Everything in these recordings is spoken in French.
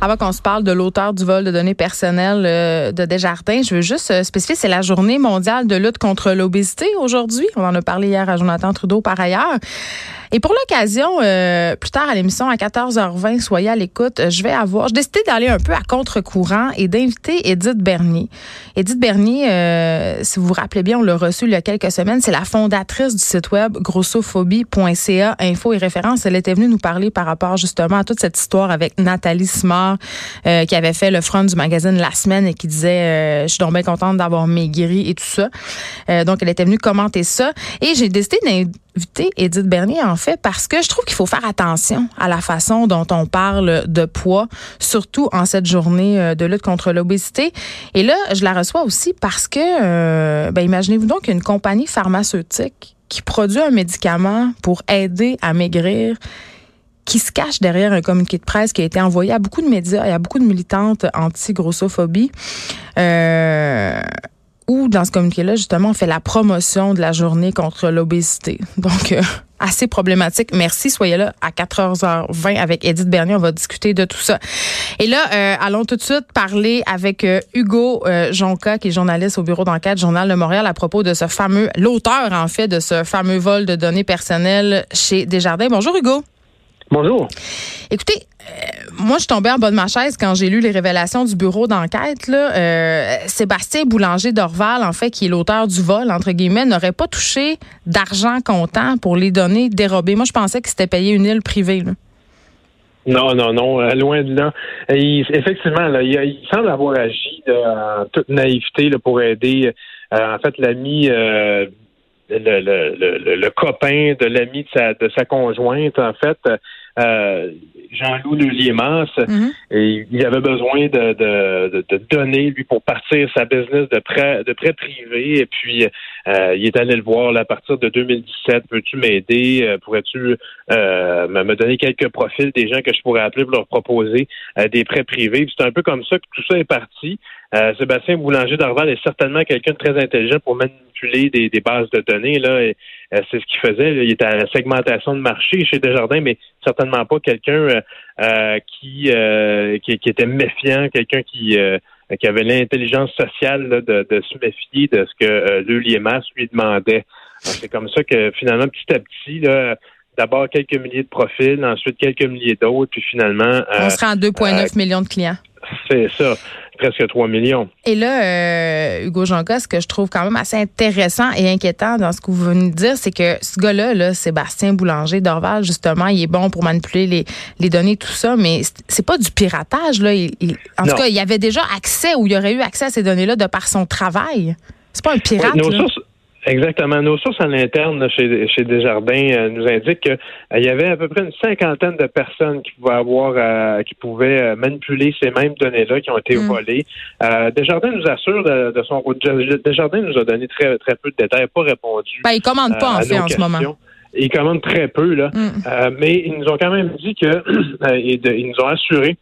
Avant qu'on se parle de l'auteur du vol de données personnelles euh, de Desjardins, je veux juste euh, spécifier, c'est la journée mondiale de lutte contre l'obésité aujourd'hui. On en a parlé hier à Jonathan Trudeau par ailleurs. Et pour l'occasion, euh, plus tard à l'émission à 14h20, soyez à l'écoute, je vais avoir, je décidé d'aller un peu à contre-courant et d'inviter Edith Bernier. Edith Bernier, euh, si vous vous rappelez bien, on l'a reçu il y a quelques semaines, c'est la fondatrice du site web grossophobie.ca, info et référence. Elle était venue nous parler par rapport justement à toute cette histoire avec Nathalie Euh, qui avait fait le front du magazine La Semaine et qui disait, je suis donc bien contente d'avoir maigri et tout ça. donc, elle était venue commenter ça. Et j'ai décidé d'inviter Edith Bernier, en fait, parce que je trouve qu'il faut faire attention à la façon dont on parle de poids, surtout en cette journée euh, de lutte contre l'obésité. Et là, je la reçois aussi parce que, euh, ben, imaginez-vous donc une compagnie pharmaceutique qui produit un médicament pour aider à maigrir qui se cache derrière un communiqué de presse qui a été envoyé à beaucoup de médias et à beaucoup de militantes anti-grossophobie. Euh, où, dans ce communiqué-là, justement, on fait la promotion de la journée contre l'obésité. Donc, euh, assez problématique. Merci. Soyez là à 4h20 avec Edith Bernier. On va discuter de tout ça. Et là, euh, allons tout de suite parler avec euh, Hugo Jonca, qui est journaliste au bureau d'enquête Journal de Montréal, à propos de ce fameux, l'auteur, en fait, de ce fameux vol de données personnelles chez Desjardins. Bonjour, Hugo. Bonjour. Écoutez, euh, moi, je suis tombée en bas de ma chaise quand j'ai lu les révélations du bureau d'enquête. Euh, Sébastien Boulanger d'Orval, en fait, qui est l'auteur du vol, entre guillemets, n'aurait pas touché d'argent comptant pour les données dérobées. Moi, je pensais que c'était payé une île privée. Non, non, non, euh, loin de là. effectivement, là, il, semble avoir agi en toute naïveté pour aider, en fait, l'ami le, le, copain de l'ami de sa, de sa conjointe, en fait, euh, Jean-Loup Luliemas, mm et il avait besoin de, de, de, donner, lui, pour partir sa business de prêt, de prêt privé. Et puis, euh, il est allé le voir à partir de 2017. Veux-tu m'aider? Euh, pourrais-tu euh, me donner quelques profils des gens que je pourrais appeler pour leur proposer des prêts privés? C'est un peu comme ça que tout ça est parti. Sébastien Boulanger d'Arval est certainement quelqu'un de très intelligent pour manipuler des, des bases de données. Là, c'est ce qu'il faisait. Il était à la segmentation de marché chez Desjardins, mais certainement pas quelqu'un qui, qui, qui était méfiant, quelqu'un qui euh, qui avait l'intelligence sociale de, se méfier de ce que euh, le Liemas lui demandait. C'est comme ça que finalement, petit à petit, d'abord quelques milliers de profils, ensuite quelques milliers d'autres, puis finalement... Euh, On sera en 2,9 millions de clients. C'est ça presque 3 millions. Et là, euh, Hugo Jonca, ce que je trouve quand même assez intéressant et inquiétant dans ce que vous venez de dire, c'est que ce gars-là, là, Sébastien Boulanger d'Orval, justement, il est bon pour manipuler les, les données, tout ça, mais c'est pas du piratage. Là. en tout cas, il y avait déjà accès ou il y aurait eu accès à ces données-là de par son travail. C'est pas un pirate. Exactement. Nos sources à l'interne chez, chez Desjardins euh, nous indiquent qu'il euh, y avait à peu près une cinquantaine de personnes qui pouvaient avoir, euh, qui pouvaient manipuler ces mêmes données-là qui ont été mm. volées. Desjardins nous assure de, de son Desjardins nous a donné très très peu de détails, pas répondu. Ben, ils commandent pas en fait en ce moment. Ils commandent très peu là, mm. mais ils nous ont quand même dit que ils nous ont assuré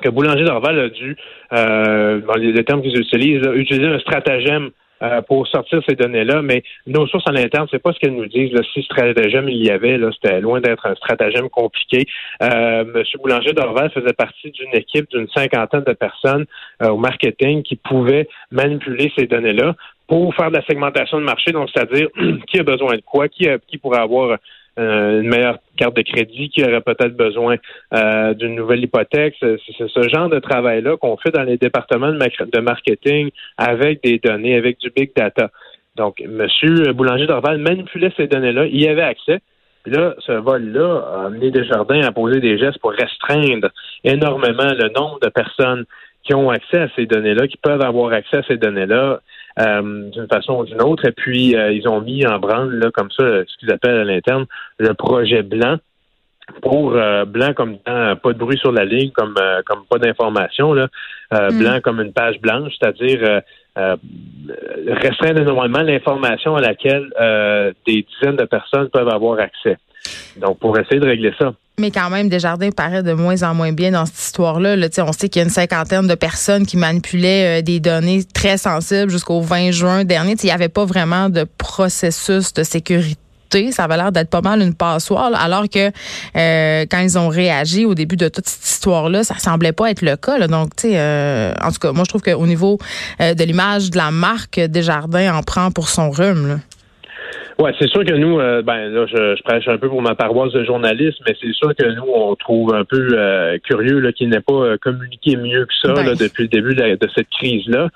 que Boulanger Dorval a dû, dans les, termes qu'ils utilisent, utiliser un stratagème euh, pour sortir ces données-là, mais nos sources à l'interne, c'est pas ce qu'elles nous disent. Là, si stratagème il y avait, là, c'était loin d'être un stratagème compliqué. Euh, Monsieur Boulanger d'Orval faisait partie d'une équipe d'une cinquantaine de personnes euh, au marketing qui pouvaient manipuler ces données-là pour faire de la segmentation de marché, donc c'est-à-dire qui a besoin de quoi, qui, a, qui pourrait avoir une meilleure carte de crédit, qui aurait peut-être besoin euh, d'une nouvelle hypothèque. C'est ce genre de travail-là qu'on fait dans les départements de, marketing avec des données, avec du big data. Donc, M. Boulanger d'Orval manipulait ces données-là, il y avait accès. Puis là, ce vol-là a amené Desjardins à poser des gestes pour restreindre énormément le nombre de personnes qui ont accès à ces données-là, qui peuvent avoir accès à ces données-là. Euh, d'une façon ou d'une autre. Et puis, euh, ils ont mis en branle, là, comme ça, ce qu'ils appellent à l'interne le projet blanc. pour blanc comme pas de bruit sur la ligne, comme comme pas d'information, là, mm. blanc comme une page blanche, c'est-à-dire restreindre énormément l'information à laquelle des dizaines de personnes peuvent avoir accès. Donc, pour essayer de régler ça. Mais quand même, Desjardins paraît de moins en moins bien dans cette histoire-là. Là, on sait qu'il y a une cinquantaine de personnes qui manipulaient euh, des données très sensibles jusqu'au 20 juin dernier. il n'y avait pas vraiment de processus de sécurité ça avait l'air d'être pas mal une passoire, alors que euh, quand ils ont réagi au début de toute cette histoire-là, ça semblait pas être le cas. Donc, tu sais, euh, en tout cas, moi, je trouve qu'au niveau de l'image de la marque, Desjardins en prend pour son rhume. Là. Ouais, c'est sûr que nous, euh, ben là, je, je, prêche un peu pour ma paroisse de journaliste, mais c'est sûr que nous, on trouve un peu euh, curieux là, qu'il n'ait pas euh, communiqué mieux que ça ben. depuis le début de, cette crise-là.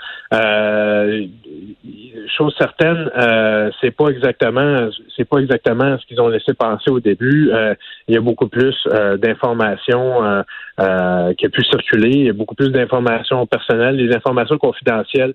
chose certaine, c'est pas exactement, c'est pas exactement ce qu'ils ont laissé penser au début. il y a beaucoup plus d'informations qui a pu circuler, il y a beaucoup plus d'informations personnelles. Les informations confidentielles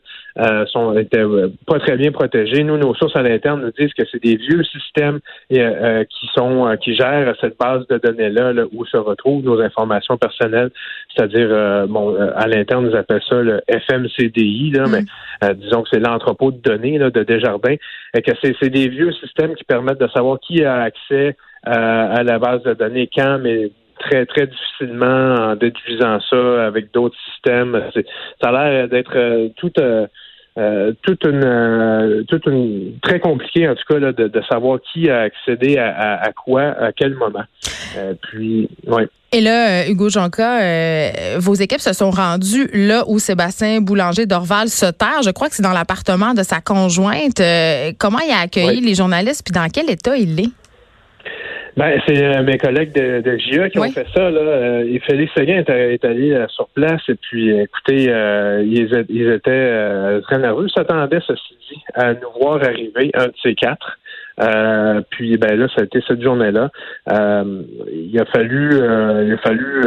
sont étaient pas très bien protégées. Nous, nos sources à l'interne nous disent que c'est des vieux systèmes euh, euh, qui sont euh, qui gèrent cette base de données là, où se retrouvent nos informations personnelles, c'est-à-dire bon à l'interne nous appelle ça le FMCDI là, mais mm. disons que c'est l'entrepôt de données là, de Desjardins, et que c'est des vieux systèmes qui permettent de savoir qui a accès à la base de données quand, mais très, très difficilement en déduisant ça avec d'autres systèmes. Ça a l'air d'être tout euh, toute une euh, toute une très compliqué en tout cas là, de, de, savoir qui a accédé à, à, quoi à quel moment. Euh, puis ouais. Et là, Hugo Jonca, vos équipes se sont rendues là où Sébastien Boulanger d'Orval se terre. Je crois que c'est dans l'appartement de sa conjointe. comment il a accueilli les journalistes puis dans quel état il est? Ben, c'est euh, mes collègues de, de GIA qui ont fait ça. Là. Euh, Félix Seguin est, allé euh, sur place et puis, écoutez, ils, ils, étaient très nerveux. S'attendaient, ceci dit, à nous voir arriver un de ces quatre. Euh, puis ben là, ça a été cette journée-là. Euh, il a fallu, euh, il a fallu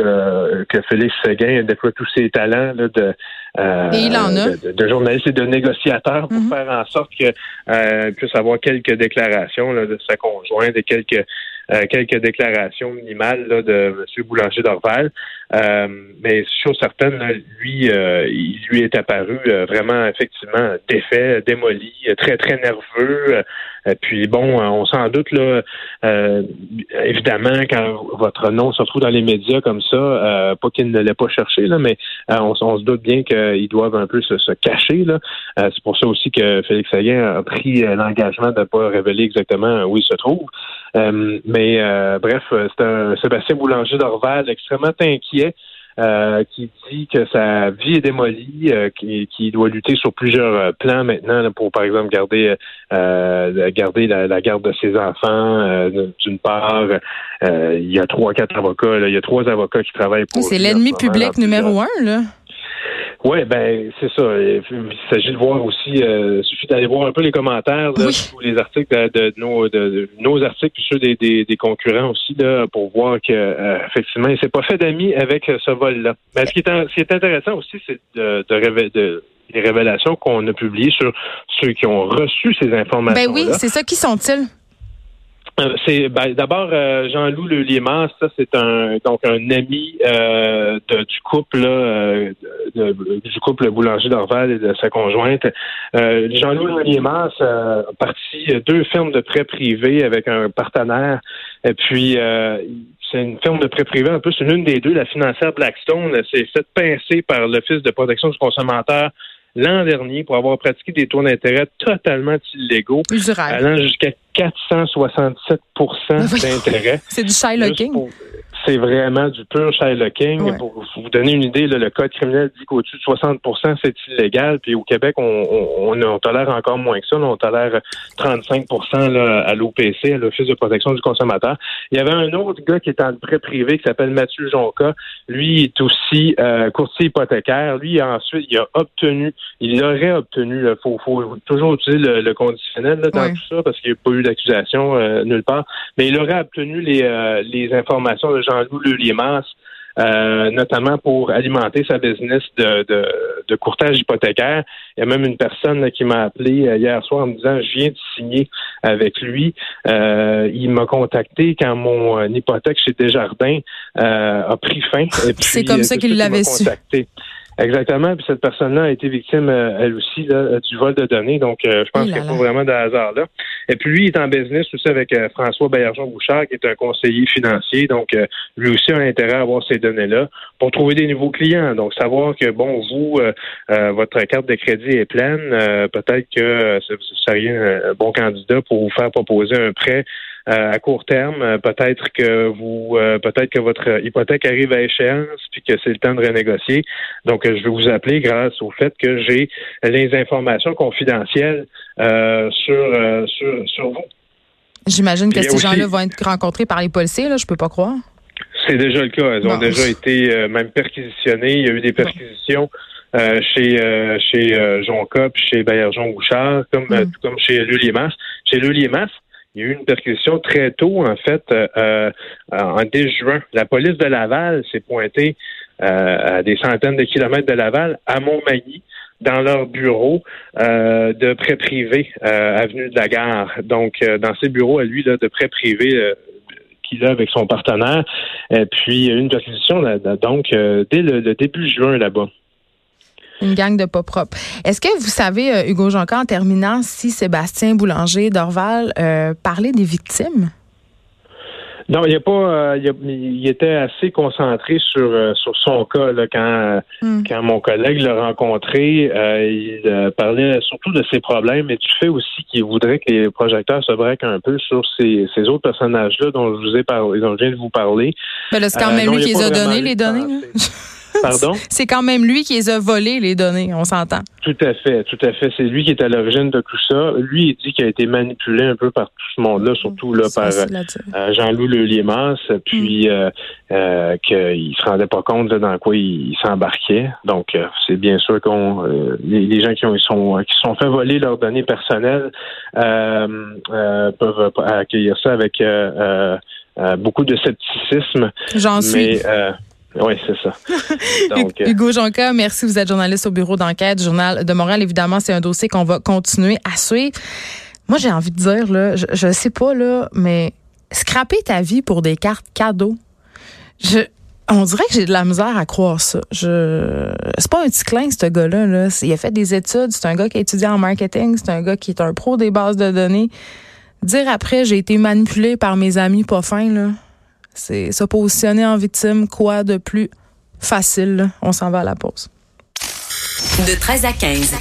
que Félix Séguin déploie tous ses talents là, de, de, journaliste et de négociateur pour mhm. faire en sorte que puisse avoir quelques déclarations là, de sa conjointe et quelques quelques déclarations minimales là, de M. Boulanger d'Orval. mais sur certaines, lui, il lui est apparu vraiment effectivement défait, démoli, très, très nerveux. puis bon, euh, on s'en doute là. Euh, évidemment, quand votre nom se retrouve dans les médias comme ça, euh, pas qu'il ne l'ait pas cherché là, mais on, se doute bien qu'ils doivent un peu se, cacher là. c'est pour ça aussi que Félix Sagan a pris l'engagement de ne pas révéler exactement où il se trouve. Mais bref, c'est un Sébastien Boulanger d'Orval extrêmement inquiet. Euh, qui dit que sa vie est démolie, euh, qui, doit lutter sur plusieurs euh, plans maintenant pour, par exemple, garder garder la, garde de ses enfants. D'une part, il y a trois, quatre avocats. il y a trois avocats qui travaillent pour. C'est l'ennemi public numéro un, là. Oui, ben c'est ça. Il s'agit de voir aussi. Euh, il suffit d'aller voir un peu les commentaires ou les articles de, nos, de, nos articles, ceux des, des, concurrents aussi, là, pour voir que euh, effectivement, il s'est pas fait d'amis avec ce vol-là. Mais ce qui est, ce qui est intéressant aussi, c'est de, de, de les révélations qu'on a publiées sur ceux qui ont reçu ces informations. Ben oui, c'est ça. Qui sont-ils? Euh, c'est ben, d'abord euh, Jean-Loup Le Liémas, ça c'est un donc un ami euh, du couple du couple Boulanger d'Orval et de sa conjointe. Jean-Loup Le Liémas a parti deux firmes de prêts privés avec un partenaire et puis c'est une firme de prêt privé, en plus, c'est l'une des deux, la financière Blackstone, s'est faite pincer par l'Office de protection du consommateur l'an dernier pour avoir pratiqué des taux d'intérêt totalement illégaux, allant jusqu'à 467% d'intérêt. C'est du Shylocking c'est vraiment du pur Shylocking. Pour vous donner une idée, le code criminel dit qu'au-dessus de 60% c'est illégal. Puis au Québec, on, on, on, tolère encore moins que ça. on tolère 35 là, à l'OPC, à l'Office de protection du consommateur. Il y avait un autre gars qui est en prêt privé qui s'appelle Mathieu Jonca. Lui est aussi euh, courtier hypothécaire. Lui, ensuite, il a obtenu, il aurait obtenu, il faut, faut, toujours utiliser le, conditionnel là, dans tout ça parce qu'il n'y a pas eu d'accusation euh, nulle part. Mais il aurait obtenu les, euh, les informations de Jean Jean-Loup euh, notamment pour alimenter sa business de, de, courtage hypothécaire. Il y a même une personne qui m'a appelé euh, hier soir en me disant je viens de signer avec lui. Euh, il m'a contacté quand mon hypothèque chez Desjardins a pris fin. C'est comme ça qu'il l'avait su. Exactement. Puis cette personne-là a été victime, euh, elle aussi, là, du vol de données. Donc, euh, je pense qu'il n'y a pas vraiment de hasard là. Et puis, lui, il est en business aussi avec euh, François Baillargeon-Bouchard, qui est un conseiller financier. Donc, lui aussi a intérêt à avoir ces données-là pour trouver des nouveaux clients. Donc, savoir que, bon, vous, votre carte de crédit est pleine, peut-être que vous seriez un bon candidat pour vous faire proposer un prêt euh, à court terme. Euh, peut-être que vous, euh, peut-être que votre hypothèque arrive à échéance puis que c'est le temps de renégocier. Donc, je vais vous appeler grâce au fait que j'ai les informations confidentielles sur, sur, sur vous. J'imagine que ces gens-là vont être rencontrés par les policiers, là, je peux pas croire. C'est déjà le cas. Elles ont déjà été même perquisitionnées. Il y a eu des perquisitions. chez chez Jean Cop, chez Bayer Jean Bouchard, comme mm. comme chez Luliemas. Chez Luliemas, il y a eu une perquisition très tôt, en fait, euh, euh en début juin. La police de Laval s'est pointée euh, à des centaines de kilomètres de Laval, à Montmagny, dans leur bureau euh, de prêt privé, avenue de la Gare. Donc, dans ces bureaux à lui, là, de prêt privé qu'il a avec son partenaire. Et puis, une perquisition, donc, dès le début juin là-bas. Une gang de pas propres. Est-ce que vous savez, euh, Hugo Jonca, en terminant, si Sébastien Boulanger d'Orval euh, parlait des victimes? Non, il a pas. Euh, il, était assez concentré sur sur son cas quand hmm. quand mon collègue l'a rencontré. il parlait surtout de ses problèmes et du fait aussi qu'il voudrait que les projecteurs se braquent un peu sur ces, ces autres personnages-là dont je vous ai parlé, dont je viens de vous parler. Mais c'est quand même lui qui les a donnés les données. Pardon? c'est quand même lui qui les a volés, les données, on s'entend. Tout à fait, tout à fait. C'est lui qui est à l'origine de tout ça. Lui, il dit qu'il a été manipulé un peu par tout ce monde-là, surtout là, par euh, Jean-Loup Leliémas, puis mm. euh, euh, qu'il se rendait pas compte dans quoi il, s'embarquait. Donc, euh, c'est bien sûr qu'on les, gens qui ont sont qui sont fait voler leurs données personnelles peuvent accueillir ça avec beaucoup de scepticisme. J'en suis. Oui, c'est ça. Donc, euh, Hugo Jonca, merci. Vous êtes journaliste au bureau d'enquête du Journal de Montréal. Évidemment, c'est un dossier qu'on va continuer à suivre. Moi, j'ai envie de dire, là, je, ne sais pas, là, mais scraper ta vie pour des cartes cadeaux, je, on dirait que j'ai de la misère à croire ça. Je, c'est pas un petit clin, ce gars-là. Là. Il a fait des études. C'est un gars qui a étudié en marketing. C'est un gars qui est un pro des bases de données. Dire après, j'ai été manipulé par mes amis pas fins, là. C'est se positionner en victime, quoi de plus facile? On s'en va à la pause. De 13 à 15.